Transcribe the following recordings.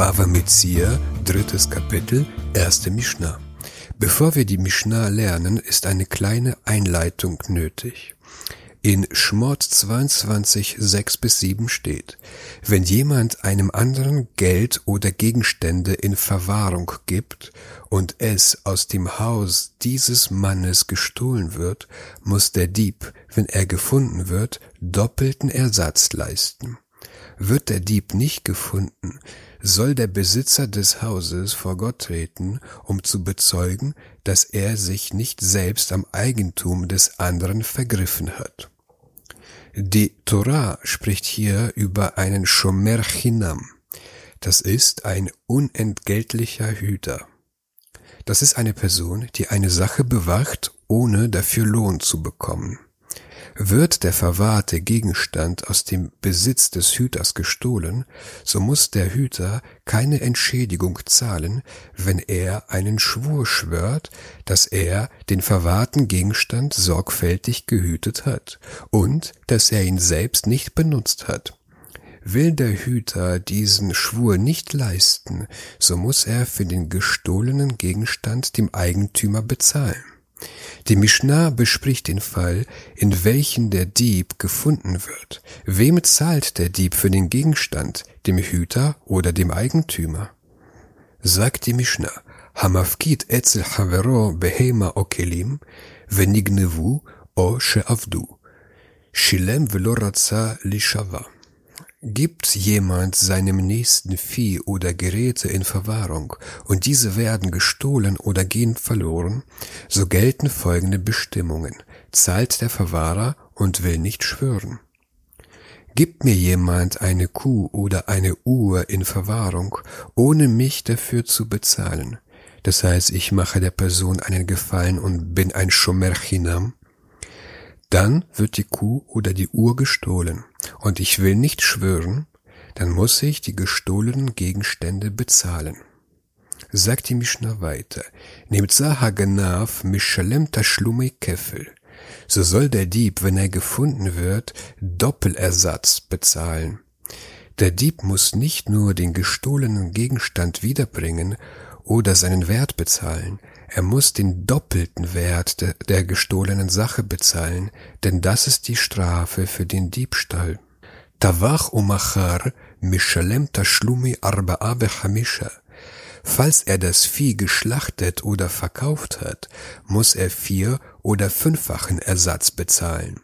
Bava Metzia, drittes Kapitel, erste Mishnah. Bevor wir die Mishnah lernen, ist eine kleine Einleitung nötig. In Schmort 22, 6 bis 7 steht, wenn jemand einem anderen Geld oder Gegenstände in Verwahrung gibt und es aus dem Haus dieses Mannes gestohlen wird, muss der Dieb, wenn er gefunden wird, doppelten Ersatz leisten. Wird der Dieb nicht gefunden, soll der Besitzer des Hauses vor Gott treten, um zu bezeugen, dass er sich nicht selbst am Eigentum des anderen vergriffen hat. Die Torah spricht hier über einen Shomer Chinam. Das ist ein unentgeltlicher Hüter. Das ist eine Person, die eine Sache bewacht, ohne dafür Lohn zu bekommen. Wird der verwahrte Gegenstand aus dem Besitz des Hüters gestohlen, so muss der Hüter keine Entschädigung zahlen, wenn er einen Schwur schwört, dass er den verwahrten Gegenstand sorgfältig gehütet hat und dass er ihn selbst nicht benutzt hat. Will der Hüter diesen Schwur nicht leisten, so muss er für den gestohlenen Gegenstand dem Eigentümer bezahlen. Die Mishnah bespricht den Fall, in welchen der Dieb gefunden wird. Wem zahlt der Dieb für den Gegenstand, dem Hüter oder dem Eigentümer? Sagt die Mishnah, Hamafkit etzel havero behema okelim, venignevu o she'avdu, shilem velo ratza lishava. Gibt jemand seinem Nächsten Vieh oder Geräte in Verwahrung und diese werden gestohlen oder gehen verloren, so gelten folgende Bestimmungen. Zahlt der Verwahrer und will nicht schwören. Gibt mir jemand eine Kuh oder eine Uhr in Verwahrung, ohne mich dafür zu bezahlen. Das heißt, ich mache der Person einen Gefallen und bin ein Shomerchinam, dann wird die Kuh oder die Uhr gestohlen und ich will nicht schwören, dann muss ich die gestohlenen Gegenstände bezahlen. Sagt die Mishnah weiter, Nimtza haganav mishalem tashlume keffel. So soll der Dieb, wenn er gefunden wird, Doppelersatz bezahlen. Der Dieb muss nicht nur den gestohlenen Gegenstand wiederbringen oder seinen Wert bezahlen, er muss den doppelten Wert der, der gestohlenen Sache bezahlen, denn das ist die Strafe für den Diebstahl. Tavach umachar mishalem tashlumi arba'a bechamisha. Falls er das Vieh geschlachtet oder verkauft hat, muss er vier- oder fünffachen Ersatz bezahlen.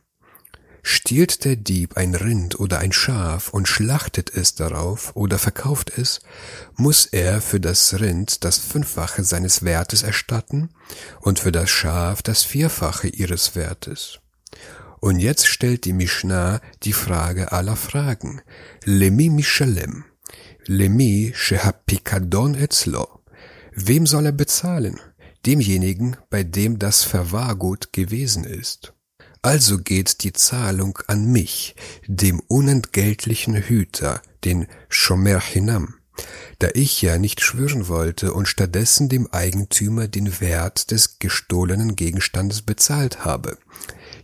Stiehlt der Dieb ein Rind oder ein Schaf und schlachtet es darauf oder verkauft es, muss er für das Rind das Fünffache seines Wertes erstatten und für das Schaf das Vierfache ihres Wertes. Und jetzt stellt die Mishnah die Frage aller Fragen. Lemi Mishalem. Lemi Shehapikadon etzlo. Wem soll er bezahlen? Demjenigen, bei dem das Verwahrgut gewesen ist. Also geht die Zahlung an mich, dem unentgeltlichen Hüter, den Shomer Hinam, da ich ja nicht schwören wollte und stattdessen dem Eigentümer den Wert des gestohlenen Gegenstandes bezahlt habe.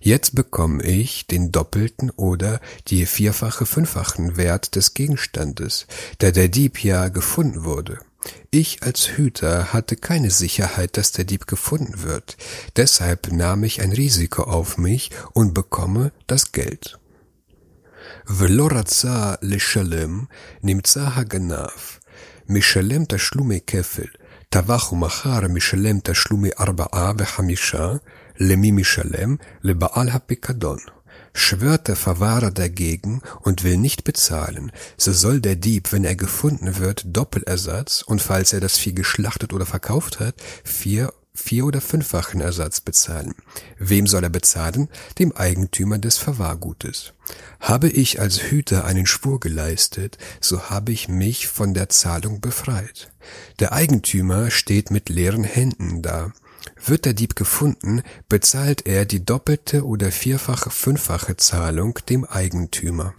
Jetzt bekomme ich den doppelten oder die vierfache, fünffachen Wert des Gegenstandes, da der Dieb ja gefunden wurde. Ich als Hüter hatte keine Sicherheit, dass der Dieb gefunden wird. Deshalb nahm ich ein Risiko auf mich und bekomme das Geld. ולא רצה לשלם, נמצא הגנב, משלם תשלומי כפל, טבח ומכר משלם תשלומי ארבעה וחמישה, למי משלם? לבעל הפיקדון. Schwört der Verwahrer dagegen und will nicht bezahlen, so soll der Dieb, wenn er gefunden wird, Doppelersatz und falls er das Vieh geschlachtet oder verkauft hat, vier vier- oder fünffachen Ersatz bezahlen. Wem soll er bezahlen? Dem Eigentümer des Verwahrgutes. Habe ich als Hüter einen Spur geleistet, so habe ich mich von der Zahlung befreit. Der Eigentümer steht mit leeren Händen da. Wird der Dieb gefunden, bezahlt er die doppelte oder vierfache, fünffache Zahlung dem Eigentümer.